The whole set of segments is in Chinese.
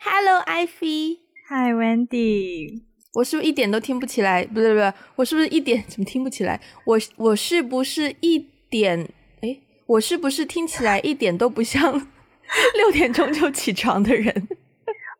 Hello, Ivy. Hi, Wendy. 我是不是一点都听不起来？不对不对，我是不是一点怎么听不起来？我我是不是一点？哎，我是不是听起来 一点都不像 六点钟就起床的人？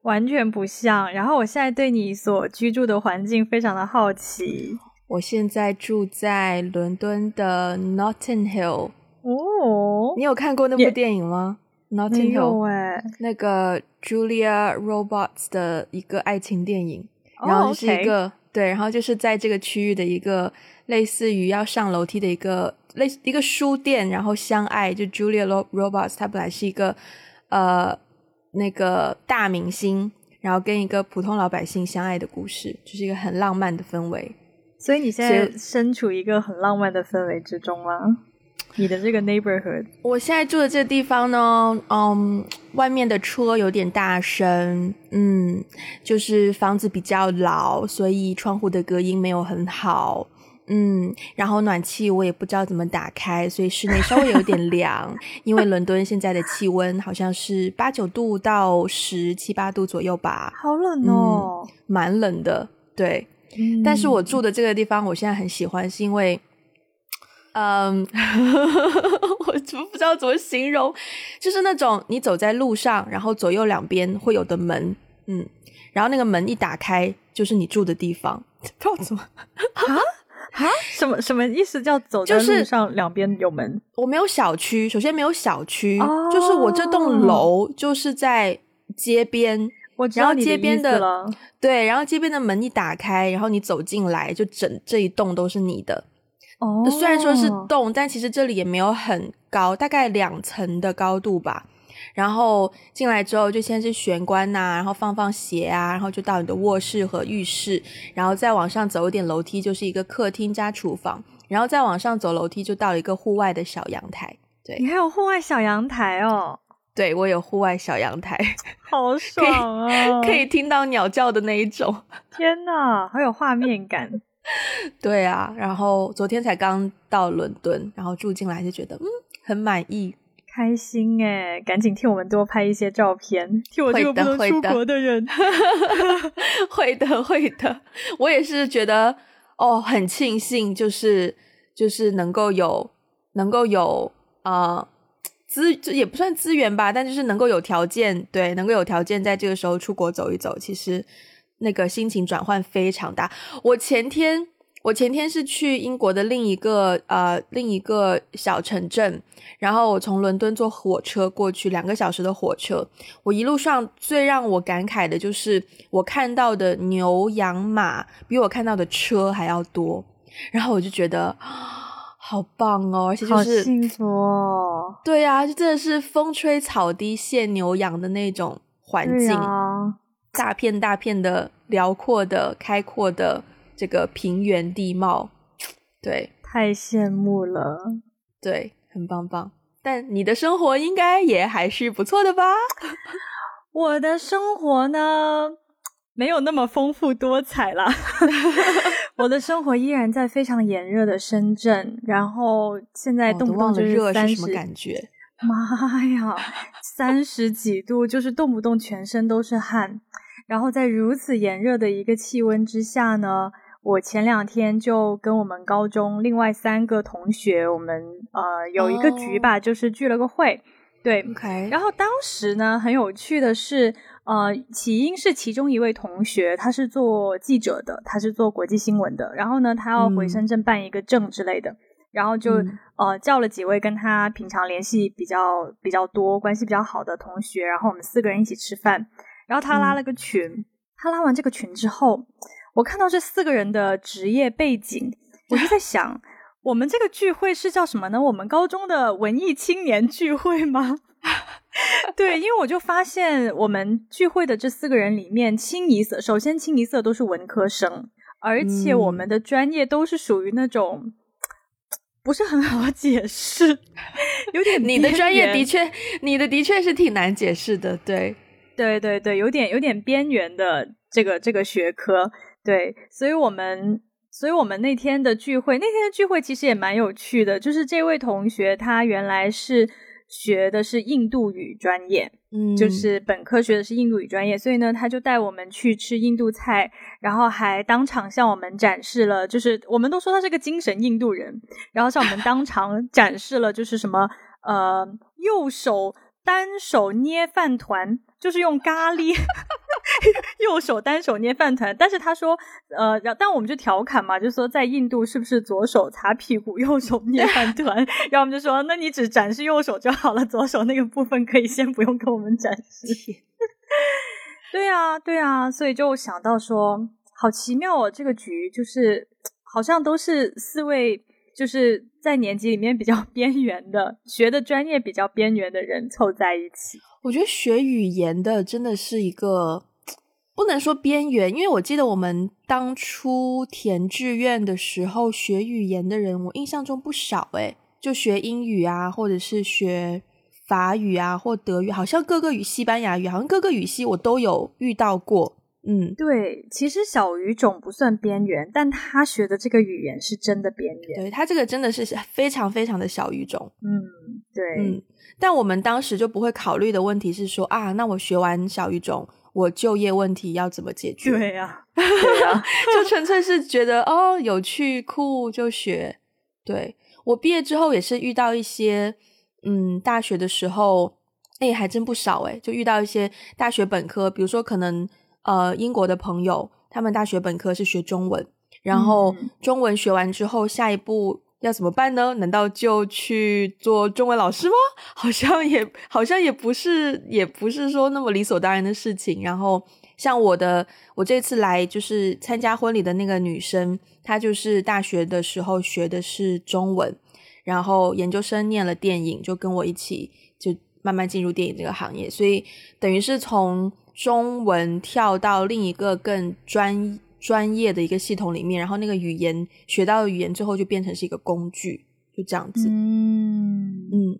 完全不像。然后我现在对你所居住的环境非常的好奇。我现在住在伦敦的 Notting Hill。哦，你有看过那部电影吗？Notting Hill，哎，那个 Julia Roberts 的一个爱情电影。然后就是一个对，然后就是在这个区域的一个类似于要上楼梯的一个类似一个书店，然后相爱。就 Julia Roberts，她本来是一个呃那个大明星，然后跟一个普通老百姓相爱的故事，就是一个很浪漫的氛围。所以你现在身处一个很浪漫的氛围之中吗？你的这个 neighborhood，我现在住的这个地方呢，嗯，外面的车有点大声，嗯，就是房子比较老，所以窗户的隔音没有很好，嗯，然后暖气我也不知道怎么打开，所以室内稍微有点凉，因为伦敦现在的气温好像是八九度到十七八度左右吧，好冷哦，蛮冷的，对，但是我住的这个地方我现在很喜欢，是因为。嗯，我怎么不知道怎么形容？就是那种你走在路上，然后左右两边会有的门，嗯，然后那个门一打开就是你住的地方，不知道怎么啊啊？什么什么意思？叫走在路上两边有门？我没有小区，首先没有小区，就是我这栋楼就是在街边，我知道街边的对，然后街边的门一打开，然后你走进来，就整这一栋都是你的。哦，虽然说是洞，但其实这里也没有很高，大概两层的高度吧。然后进来之后，就先是玄关呐，然后放放鞋啊，然后就到你的卧室和浴室，然后再往上走一点楼梯，就是一个客厅加厨房，然后再往上走楼梯，就到了一个户外的小阳台。对你还有户外小阳台哦？对我有户外小阳台，好 爽啊！可以听到鸟叫的那一种。天哪，好有画面感。对啊，然后昨天才刚到伦敦，然后住进来就觉得嗯很满意，开心哎！赶紧替我们多拍一些照片，替我这个不能出国的人。会的，会的，我也是觉得哦，很庆幸，就是就是能够有能够有啊资，也不算资源吧，但就是能够有条件，对，能够有条件在这个时候出国走一走，其实。那个心情转换非常大。我前天，我前天是去英国的另一个呃另一个小城镇，然后我从伦敦坐火车过去，两个小时的火车。我一路上最让我感慨的就是我看到的牛羊马比我看到的车还要多，然后我就觉得好棒哦，而且就是幸福哦。对呀，就真的是风吹草低见牛羊的那种环境。大片大片的辽阔的开阔的这个平原地貌，对，太羡慕了，对，很棒棒。但你的生活应该也还是不错的吧？我的生活呢，没有那么丰富多彩了。我的生活依然在非常炎热的深圳，然后现在动不动就是三十，感觉妈呀，三十几度，就是动不动全身都是汗。然后在如此炎热的一个气温之下呢，我前两天就跟我们高中另外三个同学，我们呃有一个局吧，就是聚了个会，对。然后当时呢，很有趣的是，呃，起因是其中一位同学，他是做记者的，他是做国际新闻的，然后呢，他要回深圳办一个证之类的，然后就呃叫了几位跟他平常联系比较比较多、关系比较好的同学，然后我们四个人一起吃饭。然后他拉了个群，他拉完这个群之后，我看到这四个人的职业背景，我就在想，我们这个聚会是叫什么呢？我们高中的文艺青年聚会吗？对，因为我就发现我们聚会的这四个人里面，清一色，首先清一色都是文科生，而且我们的专业都是属于那种不是很好解释，有点你的专业的确，你的的确是挺难解释的，对。对对对，有点有点边缘的这个这个学科，对，所以我们所以我们那天的聚会，那天的聚会其实也蛮有趣的，就是这位同学他原来是学的是印度语专业，嗯，就是本科学的是印度语专业，所以呢，他就带我们去吃印度菜，然后还当场向我们展示了，就是我们都说他是个精神印度人，然后向我们 当场展示了，就是什么呃，右手单手捏饭团，就是用咖喱。右手单手捏饭团，但是他说，呃，然但我们就调侃嘛，就说在印度是不是左手擦屁股，右手捏饭团？然后我们就说，那你只展示右手就好了，左手那个部分可以先不用跟我们展示。对啊，对啊，所以就想到说，好奇妙哦，这个局就是好像都是四位就是在年级里面比较边缘的，学的专业比较边缘的人凑在一起。我觉得学语言的真的是一个不能说边缘，因为我记得我们当初填志愿的时候，学语言的人我印象中不少诶，就学英语啊，或者是学法语啊，或德语，好像各个语，西班牙语，好像各个语系我都有遇到过。嗯，对，其实小语种不算边缘，但他学的这个语言是真的边缘。对他这个真的是非常非常的小语种。嗯，对，嗯。但我们当时就不会考虑的问题是说啊，那我学完小语种，我就业问题要怎么解决？对呀，就纯粹是觉得哦，有趣酷就学。对我毕业之后也是遇到一些，嗯，大学的时候，哎，还真不少哎，就遇到一些大学本科，比如说可能呃英国的朋友，他们大学本科是学中文，然后中文学完之后，下一步。要怎么办呢？难道就去做中文老师吗？好像也好像也不是，也不是说那么理所当然的事情。然后像我的，我这次来就是参加婚礼的那个女生，她就是大学的时候学的是中文，然后研究生念了电影，就跟我一起就慢慢进入电影这个行业，所以等于是从中文跳到另一个更专。专业的一个系统里面，然后那个语言学到的语言之后就变成是一个工具，就这样子。嗯嗯。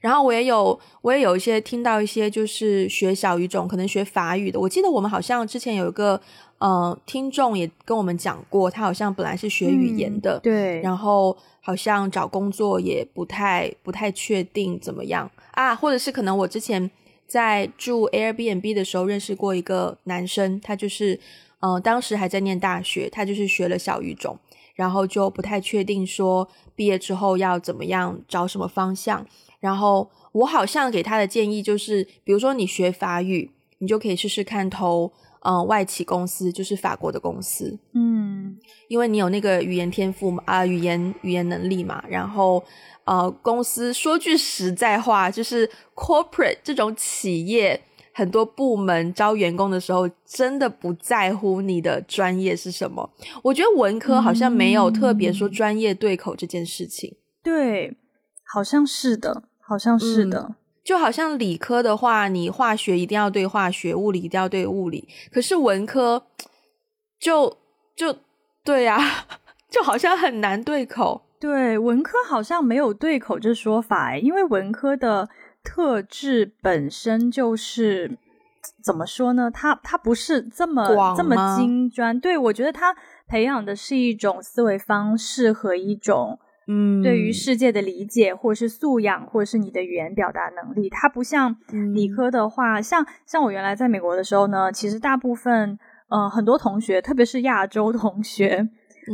然后我也有我也有一些听到一些就是学小语种，可能学法语的。我记得我们好像之前有一个呃听众也跟我们讲过，他好像本来是学语言的，对。然后好像找工作也不太不太确定怎么样啊，或者是可能我之前在住 Airbnb 的时候认识过一个男生，他就是。嗯，当时还在念大学，他就是学了小语种，然后就不太确定说毕业之后要怎么样找什么方向。然后我好像给他的建议就是，比如说你学法语，你就可以试试看投嗯外企公司，就是法国的公司，嗯，因为你有那个语言天赋嘛，啊，语言语言能力嘛。然后呃，公司说句实在话，就是 corporate 这种企业。很多部门招员工的时候，真的不在乎你的专业是什么。我觉得文科好像没有特别说专业对口这件事情。对，好像是的，好像是的。就好像理科的话，你化学一定要对化学，物理一定要对物理。可是文科，就就对呀，就好像很难对口。对，文科好像没有对口这说法，因为文科的。特质本身就是怎么说呢？它它不是这么这么精专。对我觉得它培养的是一种思维方式和一种嗯对于世界的理解，或者是素养，或者是你的语言表达能力。它不像理科的话，像像我原来在美国的时候呢，其实大部分呃很多同学，特别是亚洲同学。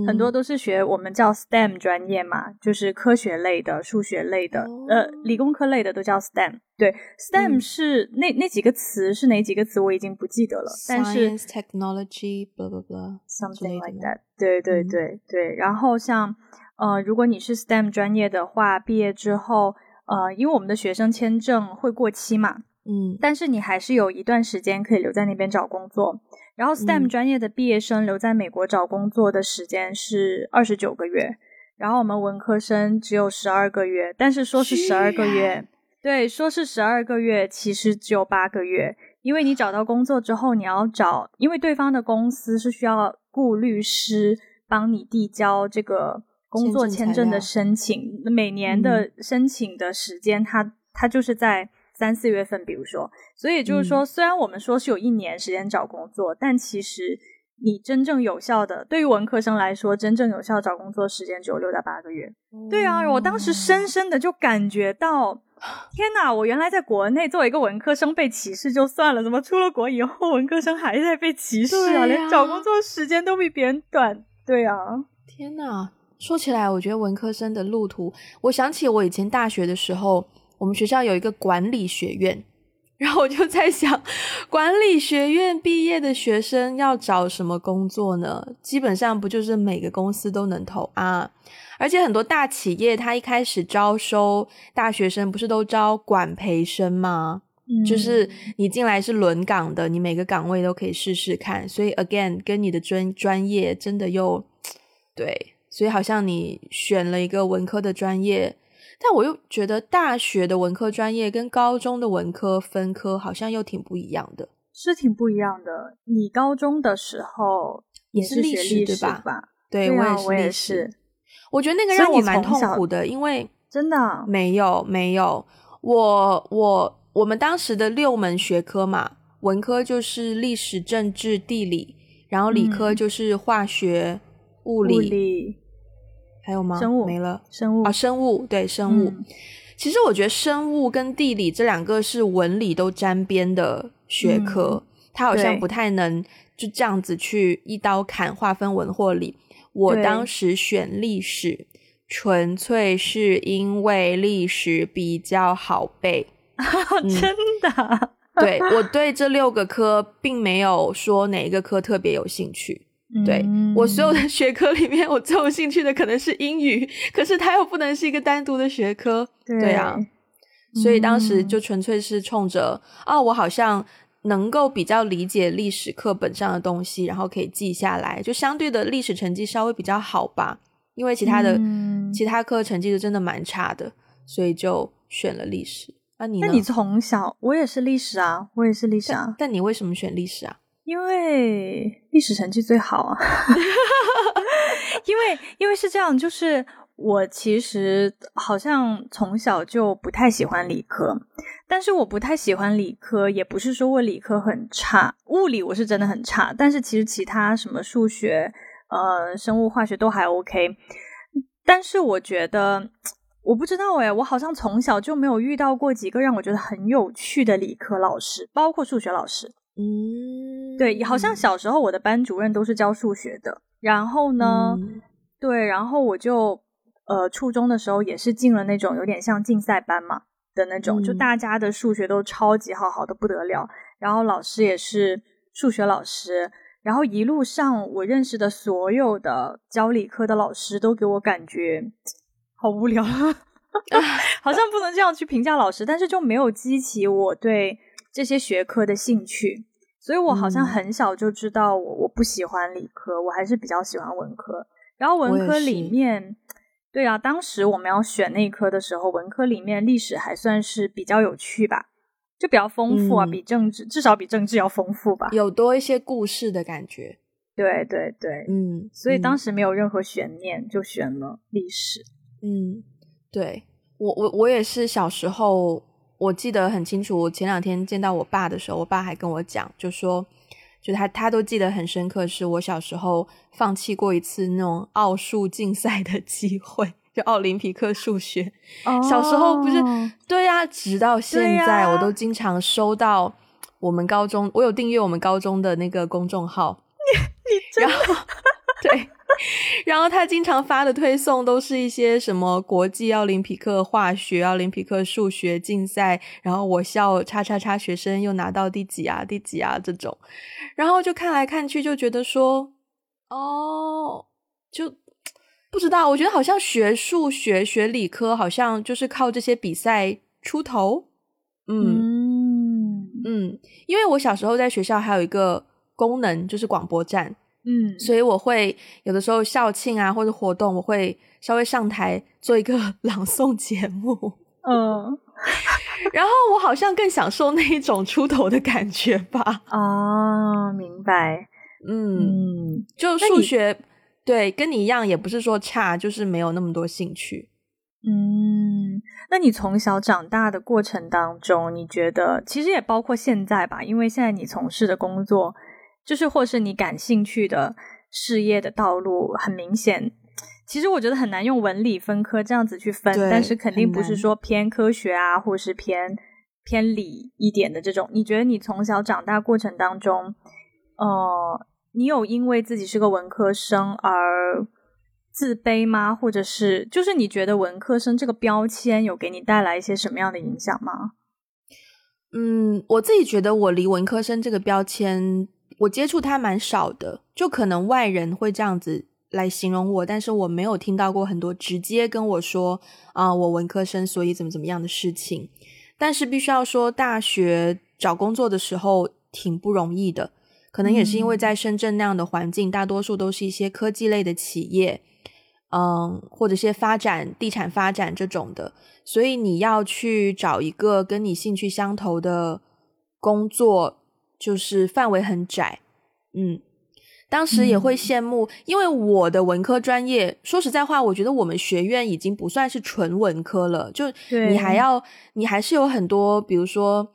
很多都是学我们叫 STEM 专业嘛，就是科学类的、数学类的，呃，理工科类的都叫 STEM。对，STEM 是那那几个词是哪几个词，我已经不记得了。但是 technology，blah blah blah，something like that。对对对对。然后像呃，如果你是 STEM 专业的话，毕业之后，呃，因为我们的学生签证会过期嘛，嗯，但是你还是有一段时间可以留在那边找工作。然后，STEM 专业的毕业生留在美国找工作的时间是二十九个月，然后我们文科生只有十二个月。但是说是十二个月，对，说是十二个月，其实只有八个月。因为你找到工作之后，你要找，因为对方的公司是需要雇律师帮你递交这个工作签证的申请，每年的申请的时间，它它就是在。三四月份，比如说，所以就是说，虽然我们说是有一年时间找工作，但其实你真正有效的，对于文科生来说，真正有效找工作时间只有六到八个月。对啊，我当时深深的就感觉到，天哪！我原来在国内作为一个文科生被歧视就算了，怎么出了国以后，文科生还在被歧视啊？连找工作时间都比别人短。对啊，天哪！说起来，我觉得文科生的路途，我想起我以前大学的时候，我们学校有一个管理学院。然后我就在想，管理学院毕业的学生要找什么工作呢？基本上不就是每个公司都能投啊？而且很多大企业，他一开始招收大学生，不是都招管培生吗？就是你进来是轮岗的，你每个岗位都可以试试看。所以 again，跟你的专专业真的又对，所以好像你选了一个文科的专业。但我又觉得大学的文科专业跟高中的文科分科好像又挺不一样的，是挺不一样的。你高中的时候也是历史对吧？对，我也是历史。我觉得那个让我蛮痛苦的，因为真的没有没有我我我们当时的六门学科嘛，文科就是历史、政治、地理，然后理科就是化学、物理。还有吗？生物没了，生物啊，生物对生物。其实我觉得生物跟地理这两个是文理都沾边的学科，它好像不太能就这样子去一刀砍划分文或理。我当时选历史，纯粹是因为历史比较好背，真的。对我对这六个科并没有说哪一个科特别有兴趣。对我所有的学科里面，我最有兴趣的可能是英语，可是它又不能是一个单独的学科，对啊，所以当时就纯粹是冲着啊，我好像能够比较理解历史课本上的东西，然后可以记下来，就相对的历史成绩稍微比较好吧，因为其他的其他科成绩就真的蛮差的，所以就选了历史。那你那你从小我也是历史啊，我也是历史啊，但你为什么选历史啊？因为历史成绩最好啊，因为因为是这样，就是我其实好像从小就不太喜欢理科，但是我不太喜欢理科，也不是说我理科很差，物理我是真的很差，但是其实其他什么数学、呃生物化学都还 OK，但是我觉得我不知道哎，我好像从小就没有遇到过几个让我觉得很有趣的理科老师，包括数学老师。嗯，对，好像小时候我的班主任都是教数学的，然后呢，对，然后我就呃初中的时候也是进了那种有点像竞赛班嘛的那种，就大家的数学都超级好，好的不得了，然后老师也是数学老师，然后一路上我认识的所有的教理科的老师都给我感觉好无聊，好像不能这样去评价老师，但是就没有激起我对。这些学科的兴趣，所以我好像很小就知道我我不喜欢理科，我还是比较喜欢文科。然后文科里面，对啊，当时我们要选那科的时候，文科里面历史还算是比较有趣吧，就比较丰富啊，比政治至少比政治要丰富吧，有多一些故事的感觉。对对对，嗯，所以当时没有任何悬念，就选了历史。嗯，对我我我也是小时候。我记得很清楚，我前两天见到我爸的时候，我爸还跟我讲，就说，就他他都记得很深刻，是我小时候放弃过一次那种奥数竞赛的机会，就奥林匹克数学。小时候不是对呀，直到现在我都经常收到我们高中，我有订阅我们高中的那个公众号，你你然后对。然后他经常发的推送都是一些什么国际奥林匹克化学、奥林匹克数学竞赛，然后我校叉叉叉学生又拿到第几啊、第几啊这种，然后就看来看去就觉得说，哦，就不知道，我觉得好像学数学、学理科好像就是靠这些比赛出头，嗯。嗯，因为我小时候在学校还有一个功能就是广播站。嗯，所以我会有的时候校庆啊或者活动，我会稍微上台 做一个 朗诵节目。嗯，然后我好像更享受那一种出头的感觉吧。啊，明白。嗯，就数学，对，跟你一样，也不是说差，就是没有那么多兴趣。嗯，那你从小长大的过程当中，你觉得其实也包括现在吧？因为现在你从事的工作。就是或是你感兴趣的事业的道路，很明显。其实我觉得很难用文理分科这样子去分，但是肯定不是说偏科学啊，或是偏偏理一点的这种。你觉得你从小长大过程当中，呃，你有因为自己是个文科生而自卑吗？或者是就是你觉得文科生这个标签有给你带来一些什么样的影响吗？嗯，我自己觉得我离文科生这个标签，我接触他蛮少的，就可能外人会这样子。来形容我，但是我没有听到过很多直接跟我说啊，我文科生，所以怎么怎么样的事情。但是必须要说，大学找工作的时候挺不容易的，可能也是因为在深圳那样的环境，大多数都是一些科技类的企业，嗯，或者些发展地产发展这种的，所以你要去找一个跟你兴趣相投的工作，就是范围很窄，嗯。当时也会羡慕，因为我的文科专业，说实在话，我觉得我们学院已经不算是纯文科了。就你还要，你还是有很多，比如说，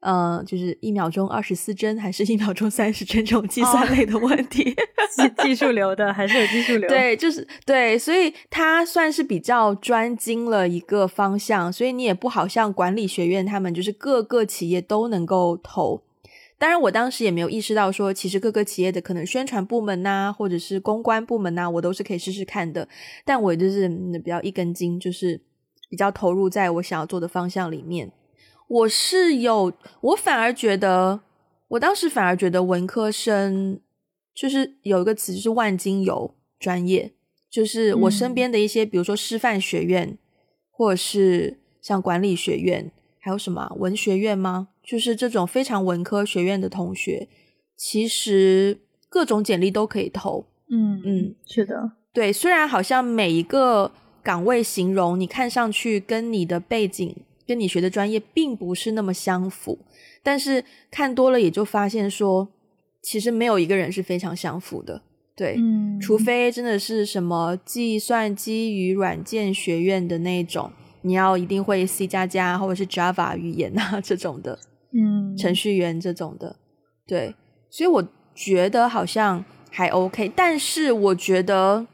嗯，就是一秒钟二十四帧，还是一秒钟三十帧这种计算类的问题，技技术流的，还是有技术流。对，就是对，所以它算是比较专精了一个方向，所以你也不好像管理学院他们，就是各个企业都能够投。当然，我当时也没有意识到说，其实各个企业的可能宣传部门呐，或者是公关部门呐，我都是可以试试看的。但我就是比较一根筋，就是比较投入在我想要做的方向里面。我是有，我反而觉得，我当时反而觉得文科生就是有一个词，就是万金油专业，就是我身边的一些，比如说师范学院，或者是像管理学院，还有什么文学院吗？就是这种非常文科学院的同学，其实各种简历都可以投。嗯嗯，是的，对。虽然好像每一个岗位形容你看上去跟你的背景、跟你学的专业并不是那么相符，但是看多了也就发现说，其实没有一个人是非常相符的。对，嗯，除非真的是什么计算机与软件学院的那种，你要一定会 C 加加或者是 Java 语言啊这种的。嗯，程序员这种的，对，所以我觉得好像还 OK，但是我觉得，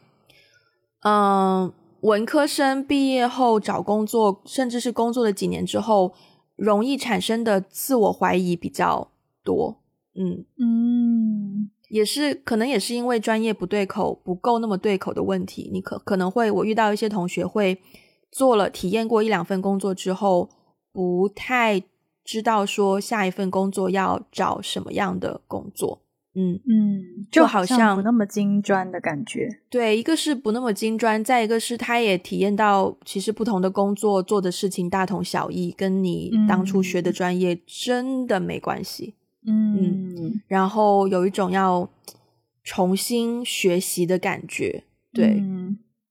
嗯，文科生毕业后找工作，甚至是工作了几年之后，容易产生的自我怀疑比较多。嗯嗯，也是可能也是因为专业不对口，不够那么对口的问题。你可可能会，我遇到一些同学会做了体验过一两份工作之后，不太。知道说下一份工作要找什么样的工作，嗯嗯，就好像不那么金砖的感觉。对，一个是不那么金砖，再一个是他也体验到，其实不同的工作做的事情大同小异，跟你当初学的专业真的没关系。嗯，然后有一种要重新学习的感觉，对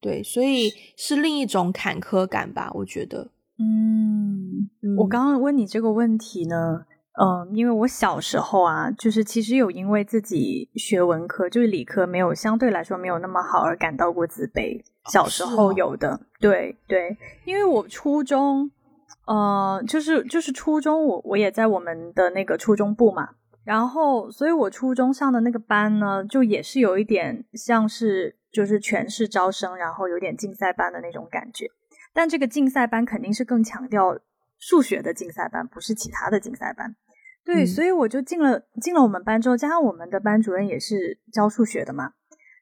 对，所以是另一种坎坷感吧，我觉得。嗯，我刚刚问你这个问题呢，嗯，因为我小时候啊，就是其实有因为自己学文科，就是理科没有相对来说没有那么好而感到过自卑。小时候有的，对对，因为我初中，呃，就是就是初中，我我也在我们的那个初中部嘛，然后，所以我初中上的那个班呢，就也是有一点像是就是全市招生，然后有点竞赛班的那种感觉。但这个竞赛班肯定是更强调数学的竞赛班，不是其他的竞赛班。对，所以我就进了进了我们班之后，加上我们的班主任也是教数学的嘛，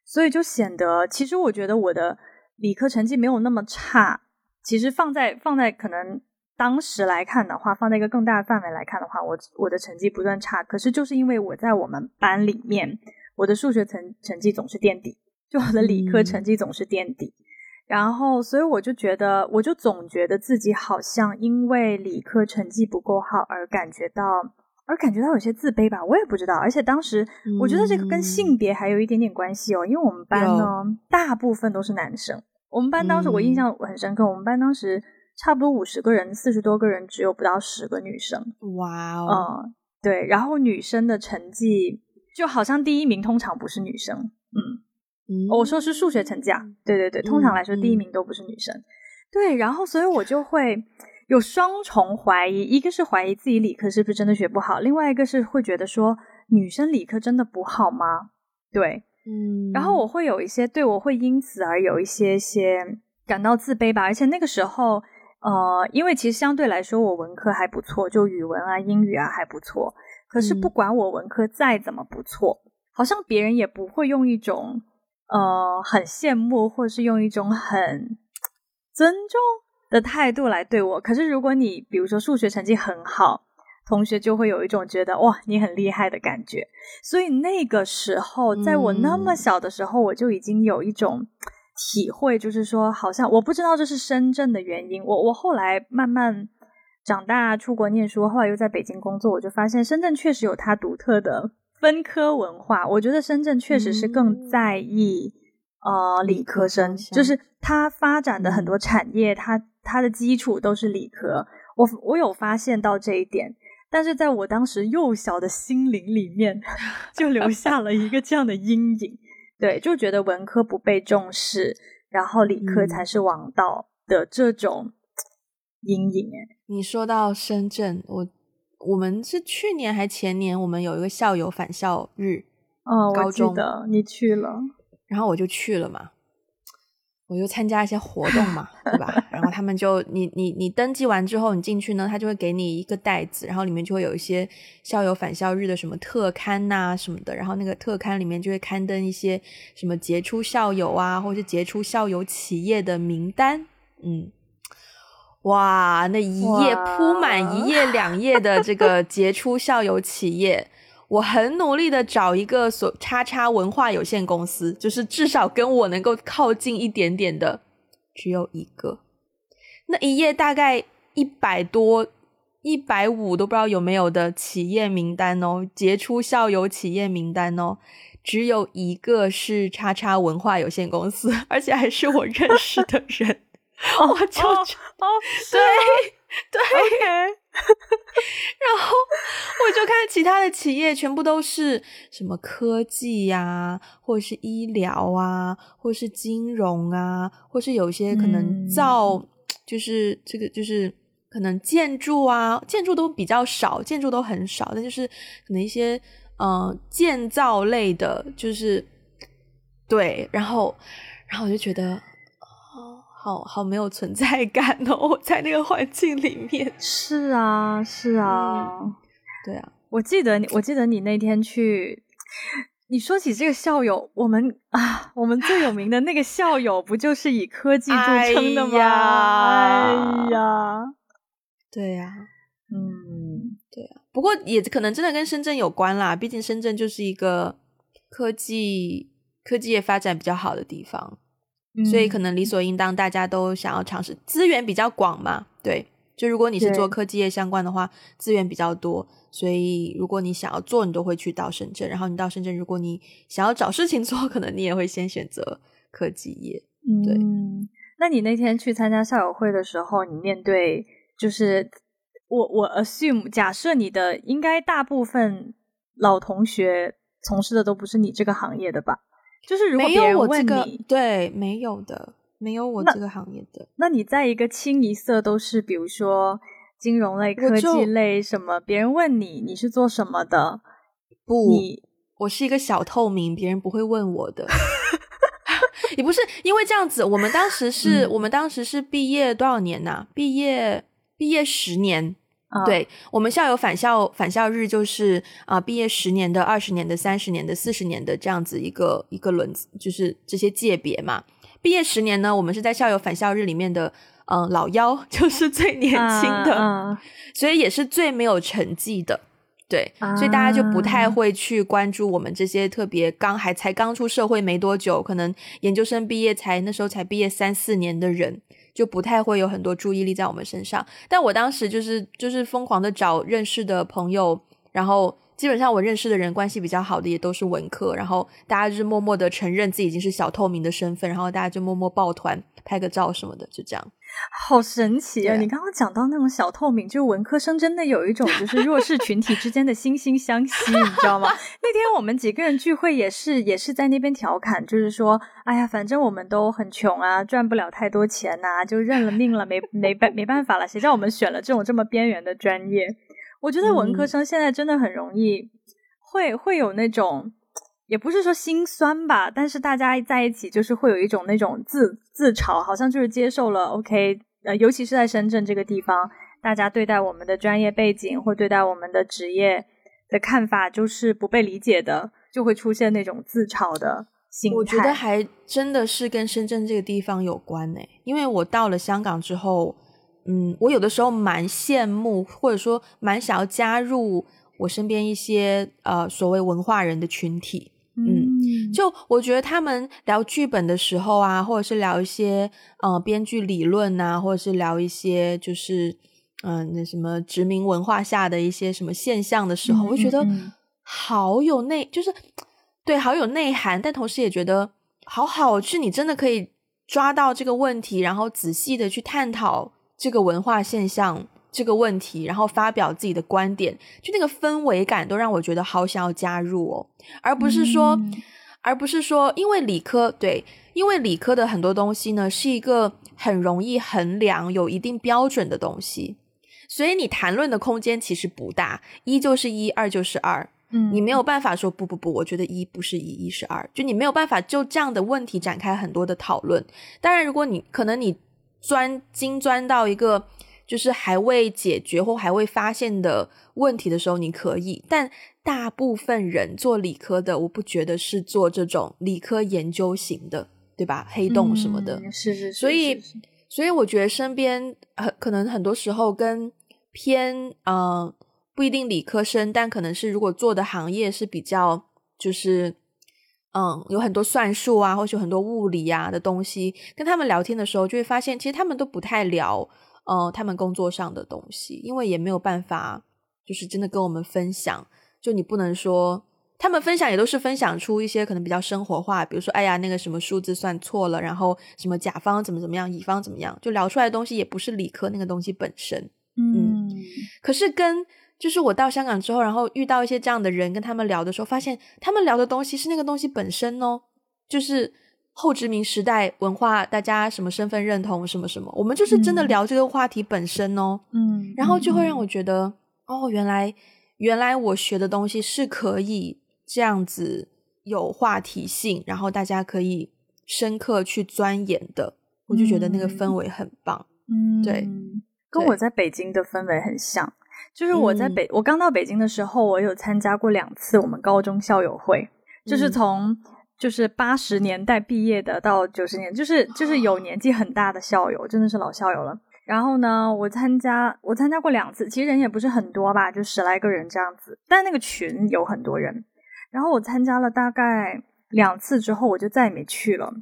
所以就显得其实我觉得我的理科成绩没有那么差。其实放在放在可能当时来看的话，放在一个更大的范围来看的话，我我的成绩不算差。可是就是因为我在我们班里面，我的数学成成绩总是垫底，就我的理科成绩总是垫底。然后，所以我就觉得，我就总觉得自己好像因为理科成绩不够好而感觉到，而感觉到有些自卑吧。我也不知道。而且当时，我觉得这个跟性别还有一点点关系哦。因为我们班呢，大部分都是男生。我们班当时我印象很深刻，我们班当时差不多五十个人，四十多个人，只有不到十个女生。哇哦！嗯，对。然后女生的成绩就好像第一名通常不是女生。嗯。我说是数学成绩啊，对对对，通常来说第一名都不是女生，对，然后所以我就会有双重怀疑，一个是怀疑自己理科是不是真的学不好，另外一个是会觉得说女生理科真的不好吗？对，嗯，然后我会有一些对我会因此而有一些些感到自卑吧，而且那个时候，呃，因为其实相对来说我文科还不错，就语文啊、英语啊还不错。可是不管我文科再怎么不错，好像别人也不会用一种呃很羡慕，或者是用一种很尊重的态度来对我。可是如果你比如说数学成绩很好，同学就会有一种觉得哇你很厉害的感觉。所以那个时候，在我那么小的时候，我就已经有一种体会，就是说好像我不知道这是深圳的原因。我我后来慢慢。长大出国念书，后来又在北京工作，我就发现深圳确实有它独特的分科文化。我觉得深圳确实是更在意呃理科生，就是他发展的很多产业，他他的基础都是理科。我我有发现到这一点，但是在我当时幼小的心灵里面，就留下了一个这样的阴影。对，就觉得文科不被重视，然后理科才是王道的这种。阴影哎，你说到深圳，我我们是去年还前年，我们有一个校友返校日哦，高中的你去了，然后我就去了嘛，我就参加一些活动嘛，对吧？然后他们就你你你登记完之后，你进去呢，他就会给你一个袋子，然后里面就会有一些校友返校日的什么特刊呐什么的，然后那个特刊里面就会刊登一些什么杰出校友啊，或者是杰出校友企业的名单，嗯。哇，那一页铺满一页两页的这个杰出校友企业，我很努力的找一个所叉叉文化有限公司，就是至少跟我能够靠近一点点的，只有一个。那一页大概一百多、一百五都不知道有没有的企业名单哦，杰出校友企业名单哦，只有一个是叉叉文化有限公司，而且还是我认识的人。我就哦，对对，然后我就看其他的企业，全部都是什么科技呀，或者是医疗啊，或是金融啊，或是有些可能造，就是这个就是可能建筑啊，建筑都比较少，建筑都很少，但就是可能一些嗯建造类的，就是对，然后然后我就觉得。好好没有存在感哦，在那个环境里面。是啊，是啊，对啊。我记得你，我记得你那天去，你说起这个校友，我们啊，我们最有名的那个校友，不就是以科技著称的吗？哎呀，对呀，嗯，对啊。不过也可能真的跟深圳有关啦，毕竟深圳就是一个科技科技业发展比较好的地方。所以可能理所应当，大家都想要尝试，资源比较广嘛。对，就如果你是做科技业相关的话，资源比较多，所以如果你想要做，你都会去到深圳。然后你到深圳，如果你想要找事情做，可能你也会先选择科技业。对，那你那天去参加校友会的时候，你面对就是我我 assume 假设你的应该大部分老同学从事的都不是你这个行业的吧？就是如果有人问你，对，没有的，没有我这个行业的。那你在一个清一色都是，比如说金融类、科技类什么，别人问你你是做什么的？不，我是一个小透明，别人不会问我的。也不是因为这样子，我们当时是我们当时是毕业多少年呐？毕业毕业十年。对我们校友返校返校日就是啊，毕业十年的、二十年的、三十年的、四十年的这样子一个一个轮子，就是这些界别嘛。毕业十年呢，我们是在校友返校日里面的，嗯，老幺 就是最年轻的，所以也是最没有成绩的。对，所以大家就不太会去关注我们这些特别刚还才刚出社会没多久，可能研究生毕业才那时候才毕业三四年的人。就不太会有很多注意力在我们身上，但我当时就是就是疯狂的找认识的朋友，然后基本上我认识的人关系比较好的也都是文科，然后大家就是默默的承认自己已经是小透明的身份，然后大家就默默抱团拍个照什么的，就这样。好神奇啊！你刚刚讲到那种小透明，就是文科生真的有一种就是弱势群体之间的惺惺相惜，你知道吗？那天我们几个人聚会也是也是在那边调侃，就是说，哎呀，反正我们都很穷啊，赚不了太多钱呐，就认了命了，没没办没办法了，谁叫我们选了这种这么边缘的专业？我觉得文科生现在真的很容易会会有那种，也不是说心酸吧，但是大家在一起就是会有一种那种自自嘲，好像就是接受了 OK，呃，尤其是在深圳这个地方，大家对待我们的专业背景或对待我们的职业的看法就是不被理解的，就会出现那种自嘲的心态。我觉得还真的是跟深圳这个地方有关呢，因为我到了香港之后。嗯，我有的时候蛮羡慕，或者说蛮想要加入我身边一些呃所谓文化人的群体。嗯，就我觉得他们聊剧本的时候啊，或者是聊一些呃编剧理论啊，或者是聊一些就是嗯那什么殖民文化下的一些什么现象的时候，我觉得好有内，就是对好有内涵，但同时也觉得好好，是你真的可以抓到这个问题，然后仔细的去探讨。这个文化现象这个问题，然后发表自己的观点，就那个氛围感都让我觉得好想要加入哦，而不是说，而不是说，因为理科对，因为理科的很多东西呢是一个很容易衡量、有一定标准的东西，所以你谈论的空间其实不大，一就是一，二就是二，嗯，你没有。办法说不不不，我觉得一不是一，一是二，就你没有办法就这样的问题展开很多的讨论。当然，如果你可能你。钻精钻到一个就是还未解决或还未发现的问题的时候，你可以。但大部分人做理科的，我不觉得是做这种理科研究型的，对吧？黑洞什么的，是是。所以，所以我觉得身边很可能很多时候跟偏嗯不一定理科生，但可能是如果做的行业是比较就是。嗯，有很多算术啊，或者有很多物理啊的东西，跟他们聊天的时候，就会发现，其实他们都不太聊，呃，他们工作上的东西，因为也没有办法，就是真的跟我们分享。就你不能说，他们分享也都是分享出一些可能比较生活化，比如说，哎呀，那个什么数字算错了，然后什么甲方怎么怎么样，乙方怎么样，就聊出来的东西也不是理科那个东西本身。嗯，可是跟。就是我到香港之后，然后遇到一些这样的人，跟他们聊的时候，发现他们聊的东西是那个东西本身哦，就是后殖民时代文化，大家什么身份认同什么什么，我们就是真的聊这个话题本身哦，嗯，然后就会让我觉得，哦，原来原来我学的东西是可以这样子有话题性，然后大家可以深刻去钻研的，我就觉得那个氛围很棒，嗯，对，跟我在北京的氛围很像。就是我在北，我刚到北京的时候，我有参加过两次我们高中校友会，就是从就是八十年代毕业的到九十年，就是就是有年纪很大的校友，真的是老校友了。然后呢，我参加我参加过两次，其实人也不是很多吧，就十来个人这样子，但那个群有很多人。然后我参加了大概两次之后，我就再也没去了。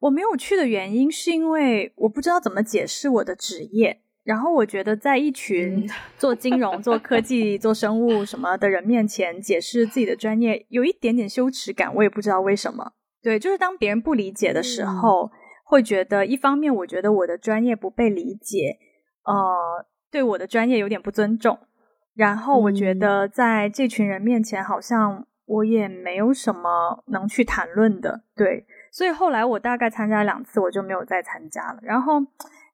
我没有去的原因是因为我不知道怎么解释我的职业。然后我觉得，在一群 做金融、做科技、做生物什么的人面前解释自己的专业，有一点点羞耻感。我也不知道为什么。对，就是当别人不理解的时候，会觉得一方面，我觉得我的专业不被理解，呃，对我的专业有点不尊重。然后我觉得，在这群人面前，好像我也没有什么能去谈论的。对，所以后来我大概参加两次，我就没有再参加了。然后。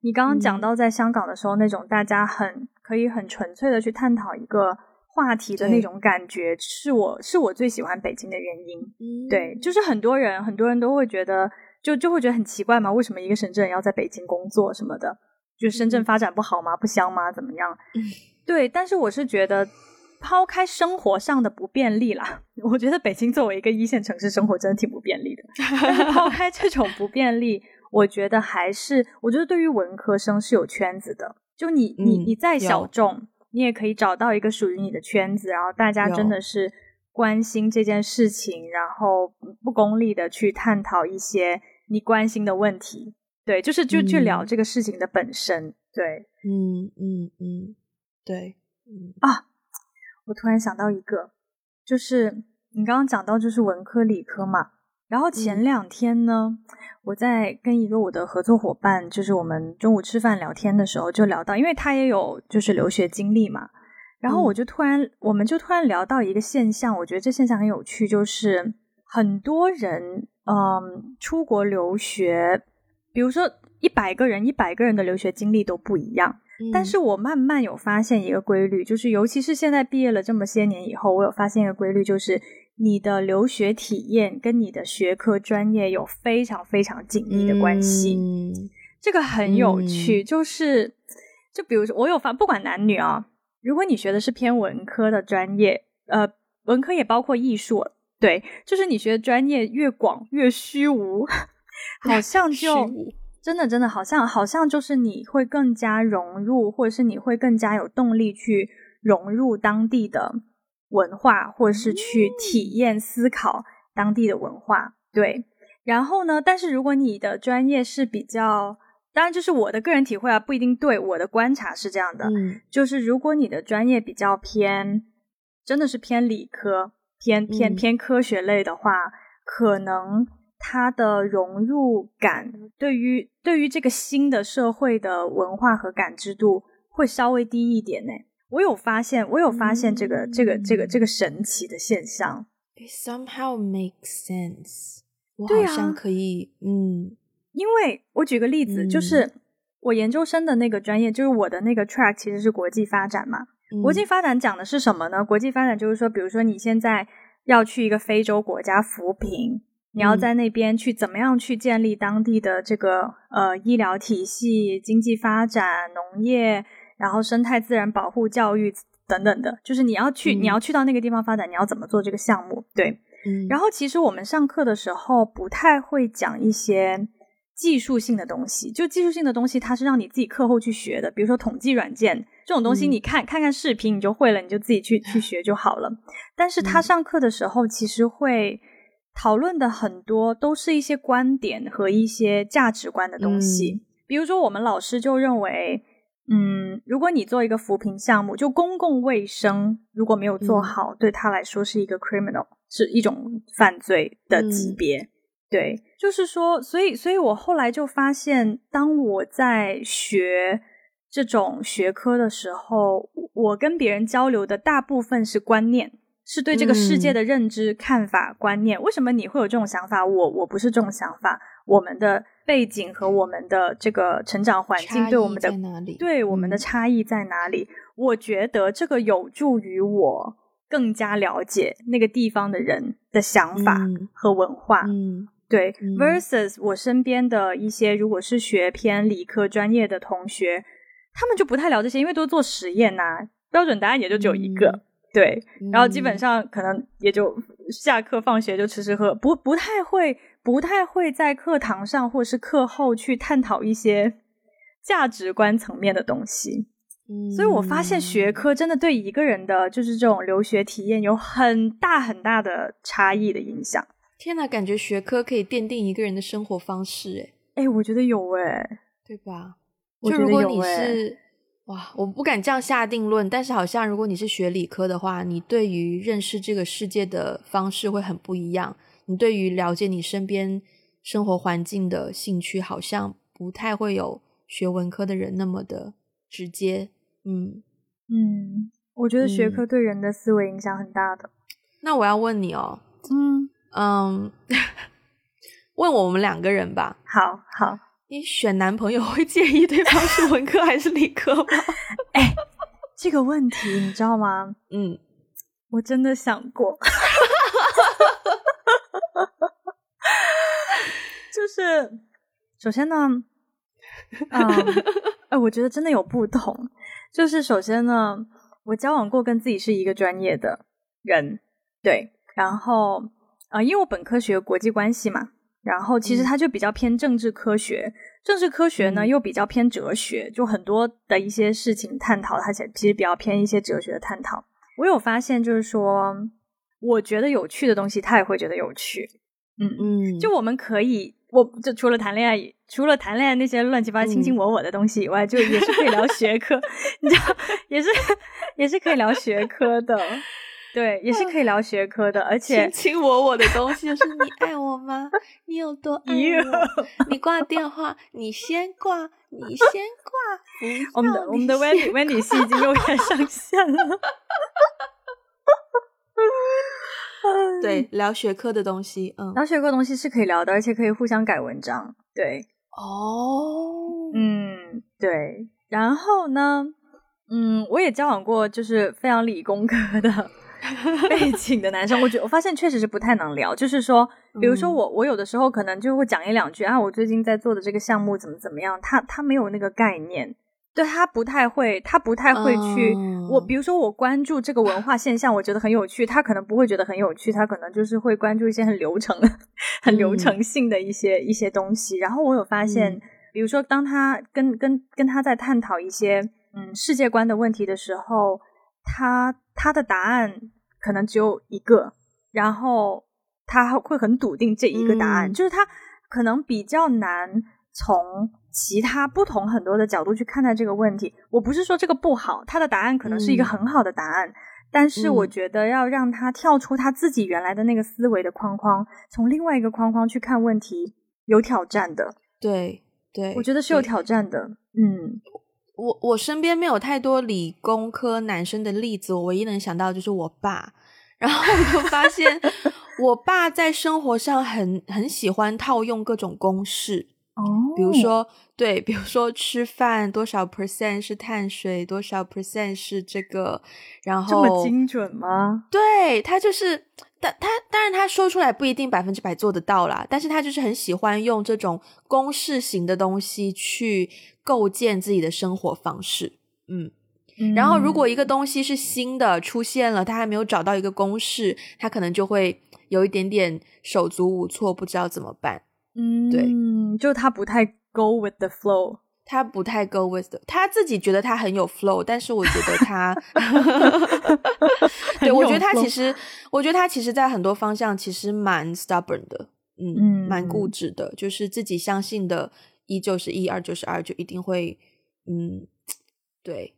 你刚刚讲到在香港的时候，那种大家很可以很纯粹的去探讨一个话题的那种感觉，是我是我最喜欢北京的原因。对，就是很多人很多人都会觉得，就就会觉得很奇怪嘛，为什么一个深圳人要在北京工作什么的？就深圳发展不好吗？不香吗？怎么样？对，但是我是觉得，抛开生活上的不便利啦，我觉得北京作为一个一线城市，生活真的挺不便利的。抛开这种不便利。我觉得还是，我觉得对于文科生是有圈子的。就你你你再小众，你也可以找到一个属于你的圈子，然后大家真的是关心这件事情，然后不功利的去探讨一些你关心的问题。对，就是就去聊这个事情的本身。对，嗯嗯嗯，对，嗯啊，我突然想到一个，就是你刚刚讲到就是文科理科嘛。然后前两天呢，我在跟一个我的合作伙伴，就是我们中午吃饭聊天的时候，就聊到，因为他也有就是留学经历嘛，然后我就突然，我们就突然聊到一个现象，我觉得这现象很有趣，就是很多人嗯出国留学，比如说一百个人，一百个人的留学经历都不一样。但是我慢慢有发现一个规律，就是尤其是现在毕业了这么些年以后，我有发现一个规律，就是你的留学体验跟你的学科专业有非常非常紧密的关系。这个很有趣，就是就比如说我有发，不管男女啊，如果你学的是偏文科的专业，呃，文科也包括艺术，对，就是你学的专业越广越虚无，好像就。真的，真的好像好像就是你会更加融入，或者是你会更加有动力去融入当地的文化，或者是去体验思考当地的文化。对，然后呢？但是如果你的专业是比较，当然就是我的个人体会啊，不一定对。我的观察是这样的，就是如果你的专业比较偏，真的是偏理科、偏偏偏科学类的话，可能。它的融入感，对于对于这个新的社会的文化和感知度会稍微低一点呢。我有发现，我有发现这个这个这个这个神奇的现象。It somehow makes sense。我好像可以，嗯，因为我举个例子，就是我研究生的那个专业，就是我的那个 track 其实是国际发展嘛。国际发展讲的是什么呢？国际发展就是说，比如说你现在要去一个非洲国家扶贫。你要在那边去怎么样去建立当地的这个呃医疗体系、经济发展、农业，然后生态自然保护、教育等等的，就是你要去你要去到那个地方发展，你要怎么做这个项目？对，嗯。然后其实我们上课的时候不太会讲一些技术性的东西，就技术性的东西它是让你自己课后去学的，比如说统计软件这种东西，你看看看视频你就会了，你就自己去去学就好了。但是他上课的时候其实会。讨论的很多都是一些观点和一些价值观的东西，比如说我们老师就认为，嗯，如果你做一个扶贫项目，就公共卫生如果没有做好，对他来说是一个 criminal，是一种犯罪的级别。对，就是说，所以，所以我后来就发现，当我在学这种学科的时候，我跟别人交流的大部分是观念。是对这个世界的认知、看法、观念。为什么你会有这种想法？我我不是这种想法。我们的背景和我们的这个成长环境对我们的对我们的差异在哪里？我觉得这个有助于我更加了解那个地方的人的想法和文化。嗯，对。versus 我身边的一些如果是学偏理科专业的同学，他们就不太聊这些，因为都做实验呐，标准答案也就只有一个。对，然后基本上可能也就下课放学就吃吃喝，不不太会不太会在课堂上或是课后去探讨一些价值观层面的东西。嗯，所以我发现学科真的对一个人的就是这种留学体验有很大很大的差异的影响。天呐，感觉学科可以奠定一个人的生活方式，哎哎，我觉得有哎，对吧？我觉得有诶。哇，我不敢这样下定论，但是好像如果你是学理科的话，你对于认识这个世界的方式会很不一样。你对于了解你身边生活环境的兴趣，好像不太会有学文科的人那么的直接。嗯嗯，我觉得学科对人的思维影响很大的。那我要问你哦，嗯嗯，问我们两个人吧。好好。你选男朋友会介意对方是文科还是理科吗？哎，这个问题你知道吗？嗯，我真的想过，就是首先呢，嗯，哎，我觉得真的有不同。就是首先呢，我交往过跟自己是一个专业的人，对，然后啊，因为我本科学国际关系嘛。然后其实它就比较偏政治科学，政治科学呢又比较偏哲学，就很多的一些事情探讨，它其实比较偏一些哲学的探讨。我有发现，就是说，我觉得有趣的东西，他也会觉得有趣。嗯嗯，就我们可以，我就除了谈恋爱，除了谈恋爱那些乱七八糟卿卿我我的东西以外，就也是可以聊学科，你知道，也是也是可以聊学科的。对，也是可以聊学科的，而且卿卿我我的东西就是你爱我吗？你有多 爱我？你挂电话，你先挂，你先挂。我们的我们的 Wendy Wendy 戏已经又该上线了。对，聊学科的东西，嗯，聊学科东西是可以聊的，而且可以互相改文章。对，哦，嗯，对。然后呢，嗯，我也交往过就是非常理工科的 背景的男生，我觉我发现确实是不太能聊。就是说，比如说我我有的时候可能就会讲一两句啊，我最近在做的这个项目怎么怎么样，他他没有那个概念。对他不太会，他不太会去。我比如说，我关注这个文化现象，我觉得很有趣。他可能不会觉得很有趣，他可能就是会关注一些很流程、很流程性的一些一些东西。然后我有发现，比如说，当他跟跟跟他在探讨一些嗯世界观的问题的时候，他他的答案可能只有一个，然后他会很笃定这一个答案，就是他可能比较难从。其他不同很多的角度去看待这个问题，我不是说这个不好，他的答案可能是一个很好的答案，但是我觉得要让他跳出他自己原来的那个思维的框框，从另外一个框框去看问题，有挑战的。对对，我觉得是有挑战的。嗯，我我身边没有太多理工科男生的例子，我唯一能想到就是我爸，然后我就发现 我爸在生活上很很喜欢套用各种公式。哦，比如说，对，比如说吃饭多少 percent 是碳水，多少 percent 是这个，然后这么精准吗？对他就是，但他当然他说出来不一定百分之百做得到啦，但是他就是很喜欢用这种公式型的东西去构建自己的生活方式，嗯，然后如果一个东西是新的出现了，他还没有找到一个公式，他可能就会有一点点手足无措，不知道怎么办。嗯，对，就他不太 go with the flow，他不太 go with，他自己觉得他很有 flow，但是我觉得他，对我觉得他其实，我觉得他其实在很多方向其实蛮 stubborn 的，嗯，蛮固执的，就是自己相信的一就是一，二就是二，就一定会，嗯，对，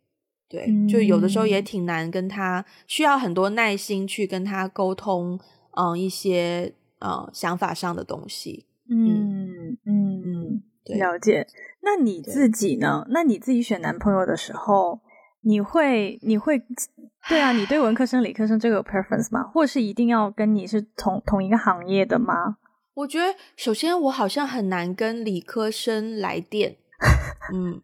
对，就有的时候也挺难跟他，需要很多耐心去跟他沟通，嗯，一些呃想法上的东西。嗯嗯嗯，了解。那你自己呢？那你自己选男朋友的时候，你会你会对啊？你对文科生、理科生这个有 preference 吗？或是一定要跟你是同同一个行业的吗？我觉得，首先我好像很难跟理科生来电。嗯，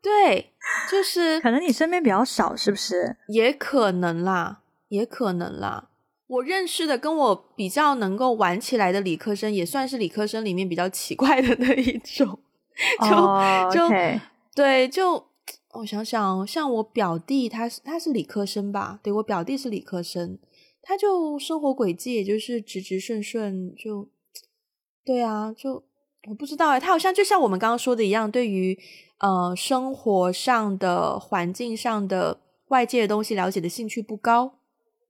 对，就 是可能你身边比较少，是不是？也可能啦，也可能啦。我认识的跟我比较能够玩起来的理科生，也算是理科生里面比较奇怪的那一种。就就对，就我想想，像我表弟，他是他是理科生吧？对我表弟是理科生，他就生活轨迹也就是直直顺顺，就对啊，就我不知道哎，他好像就像我们刚刚说的一样，对于呃生活上的环境上的外界的东西了解的兴趣不高。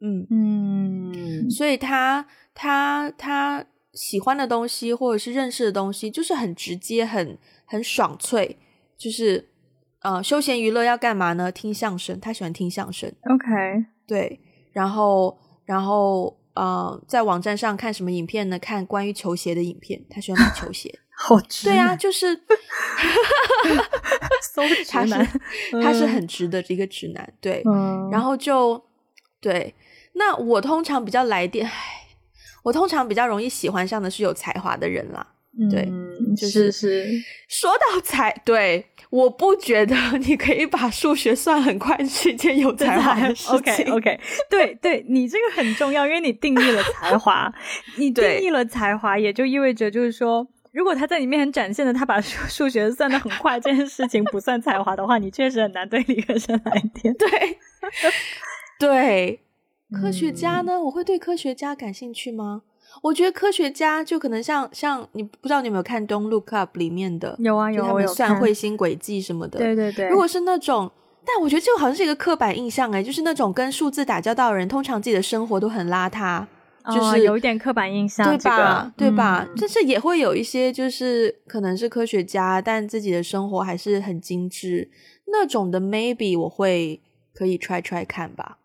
嗯嗯，所以他他他喜欢的东西或者是认识的东西，就是很直接、很很爽脆，就是呃，休闲娱乐要干嘛呢？听相声，他喜欢听相声。OK，对，然后然后呃，在网站上看什么影片呢？看关于球鞋的影片，他喜欢买球鞋。好直，对啊，就是 他是他是很直的一个直男，对，然后就对。那我通常比较来电，我通常比较容易喜欢上的是有才华的人啦。对，就是是说到才，对，我不觉得 你可以把数学算很快是一件有才华的事情。OK，OK，对，对你这个很重要，因为你定义了才华，你定义了才华，也就意味着就是说，如果他在你面前展现的他把数 数学算的很快这件事情不算才华的话，你确实很难对理科生来电。对，对。科学家呢？我会对科学家感兴趣吗？我觉得科学家就可能像像你不知道你有没有看《Don't Look Up》里面的有啊有，他们算彗星轨迹什么的。对对对。如果是那种，但我觉得这个好像是一个刻板印象哎，就是那种跟数字打交道的人，通常自己的生活都很邋遢，就是有一点刻板印象，对吧？对吧？但是也会有一些，就是可能是科学家，但自己的生活还是很精致那种的。Maybe 我会可以 try try 看吧。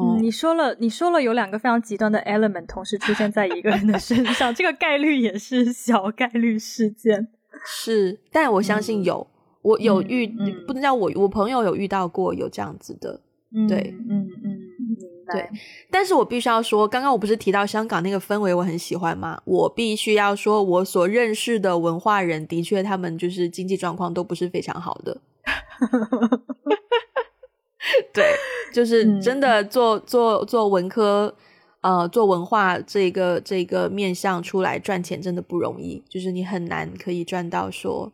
嗯，你说了，你说了有两个非常极端的 element 同时出现在一个人的身上，这个概率也是小概率事件。是，但我相信有，我有遇，不能叫我，我朋友有遇到过有这样子的。对，嗯嗯，明白。但是我必须要说，刚刚我不是提到香港那个氛围我很喜欢吗？我必须要说，我所认识的文化人的确，他们就是经济状况都不是非常好的。对，就是真的做做做文科，呃，做文化这个这个面向出来赚钱真的不容易，就是你很难可以赚到说，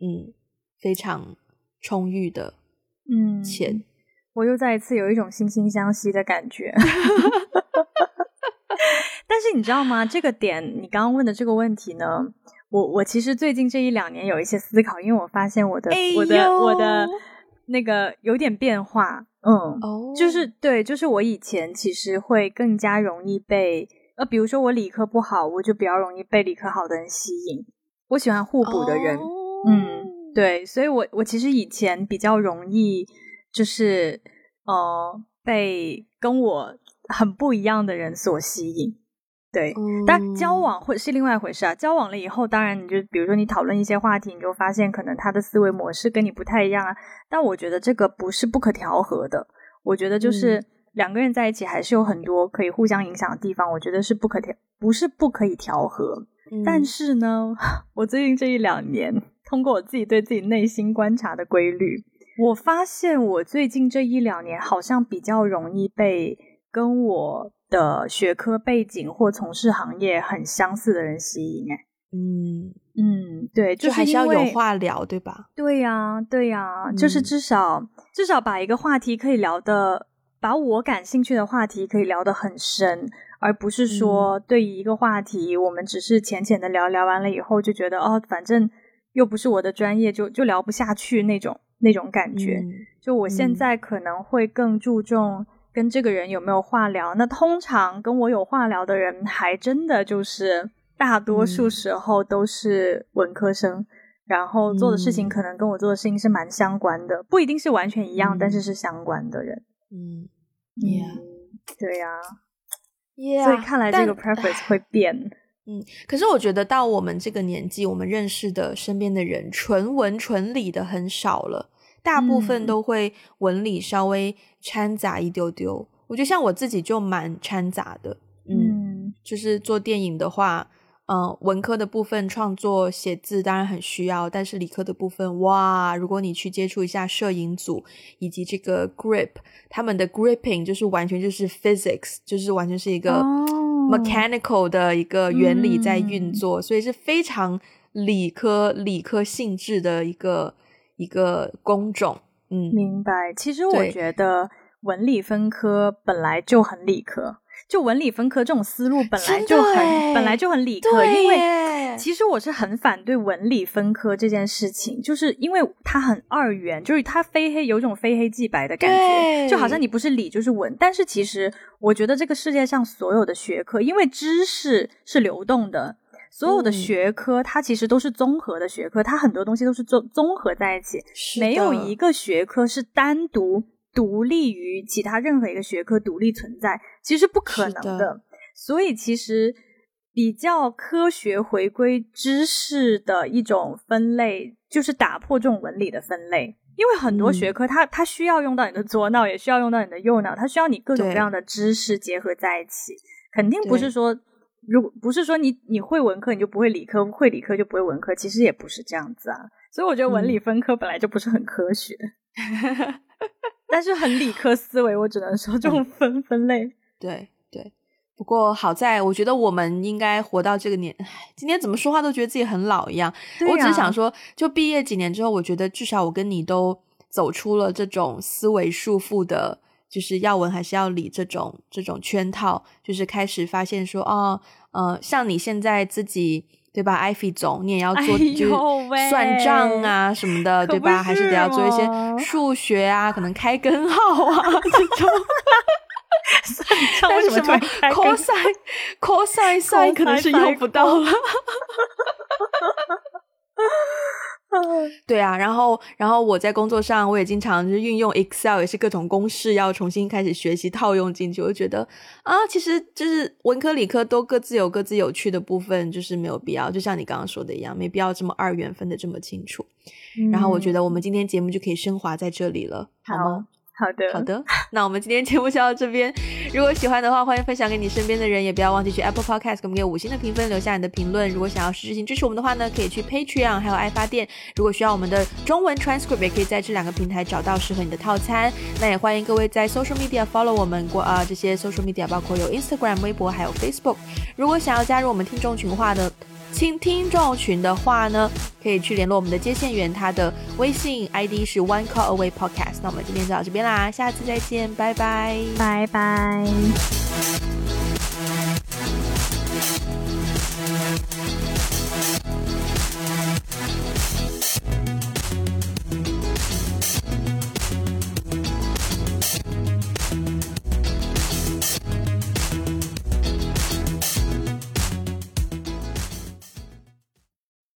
嗯，非常充裕的嗯钱。我又再一次有一种惺惺相惜的感觉。但是你知道吗？这个点，你刚刚问的这个问题呢，我我其实最近这一两年有一些思考，因为我发现我的我的我的那个有点变化，嗯，哦，就是对，就是我以前其实会更加容易被呃，比如说我理科不好，我就比较容易被理科好的人吸引，我喜欢互补的人，嗯，对，所以我我其实以前比较容易就是呃被跟我很不一样的人所吸引。对，但交往会是另外一回事啊。交往了以后，当然你就比如说你讨论一些话题，你就发现可能他的思维模式跟你不太一样啊。但我觉得这个不是不可调和的。我觉得就是两个人在一起还是有很多可以互相影响的地方。我觉得是不可调，不是不可以调和。但是呢，我最近这一两年，通过我自己对自己内心观察的规律，我发现我最近这一两年好像比较容易被跟我。的学科背景或从事行业很相似的人吸引，哎，嗯嗯，对，就还是要有话聊，对吧？对呀，对呀，就是至少至少把一个话题可以聊的，把我感兴趣的话题可以聊得很深，而不是说对于一个话题，我们只是浅浅的聊聊完了以后就觉得哦，反正又不是我的专业，就就聊不下去那种那种感觉。就我现在可能会更注重。跟这个人有没有话聊？那通常跟我有话聊的人，还真的就是大多数时候都是文科生，然后做的事情可能跟我做的事情是蛮相关的，不一定是完全一样，但是是相关的人。嗯，Yeah，对呀，Yeah，所以看来这个 preference 会变。嗯，可是我觉得到我们这个年纪，我们认识的身边的人，纯文纯理的很少了。大部分都会文理稍微掺杂一丢丢，我觉得像我自己就蛮掺杂的，嗯，就是做电影的话，嗯，文科的部分创作写字当然很需要，但是理科的部分，哇，如果你去接触一下摄影组以及这个 grip，他们的 gripping 就是完全就是 physics，就是完全是一个 mechanical 的一个原理在运作，所以是非常理科理科性质的一个。一个工种，嗯，明白。其实我觉得文理分科本来就很理科，就文理分科这种思路本来就很本来就很理科。因为其实我是很反对文理分科这件事情，就是因为它很二元，就是它非黑有种非黑即白的感觉，就好像你不是理就是文。但是其实我觉得这个世界上所有的学科，因为知识是流动的。所有的学科，它其实都是综合的学科，它很多东西都是综综合在一起，没有一个学科是单独独立于其他任何一个学科独立存在，其实不可能的。所以，其实比较科学回归知识的一种分类，就是打破这种文理的分类，因为很多学科它它需要用到你的左脑，也需要用到你的右脑，它需要你各种各样的知识结合在一起，肯定不是说。如果不是说你你会文科你就不会理科，会理科就不会文科，其实也不是这样子啊。所以我觉得文理分科本来就不是很科学，但是很理科思维，我只能说这种分分类。对对，不过好在我觉得我们应该活到这个年，今天怎么说话都觉得自己很老一样。我只是想说，就毕业几年之后，我觉得至少我跟你都走出了这种思维束缚的。就是要文还是要理这种这种圈套，就是开始发现说，哦，呃，像你现在自己对吧，艾菲总，你也要做就是算账啊什么的，对吧？还是得要做一些数学啊，可能开根号啊 这种。但是什么 cosine cosine sin 可能是用不到了。对啊，然后，然后我在工作上，我也经常就是运用 Excel，也是各种公式要重新开始学习套用进去。我就觉得啊，其实就是文科理科都各自有各自有趣的部分，就是没有必要，就像你刚刚说的一样，没必要这么二元分的这么清楚。然后我觉得我们今天节目就可以升华在这里了，好吗？好的，好的。那我们今天节目就到这边。如果喜欢的话，欢迎分享给你身边的人，也不要忘记去 Apple Podcast 给我们给五星的评分，留下你的评论。如果想要实质性支持我们的话呢，可以去 Patreon 还有爱发电。如果需要我们的中文 transcript，也可以在这两个平台找到适合你的套餐。那也欢迎各位在 social media follow 我们过啊，这些 social media 包括有 Instagram、微博还有 Facebook。如果想要加入我们听众群的话的。听听众群的话呢，可以去联络我们的接线员，他的微信 ID 是 One Call Away Podcast。那我们今天就到这边啦，下次再见，拜拜，拜拜。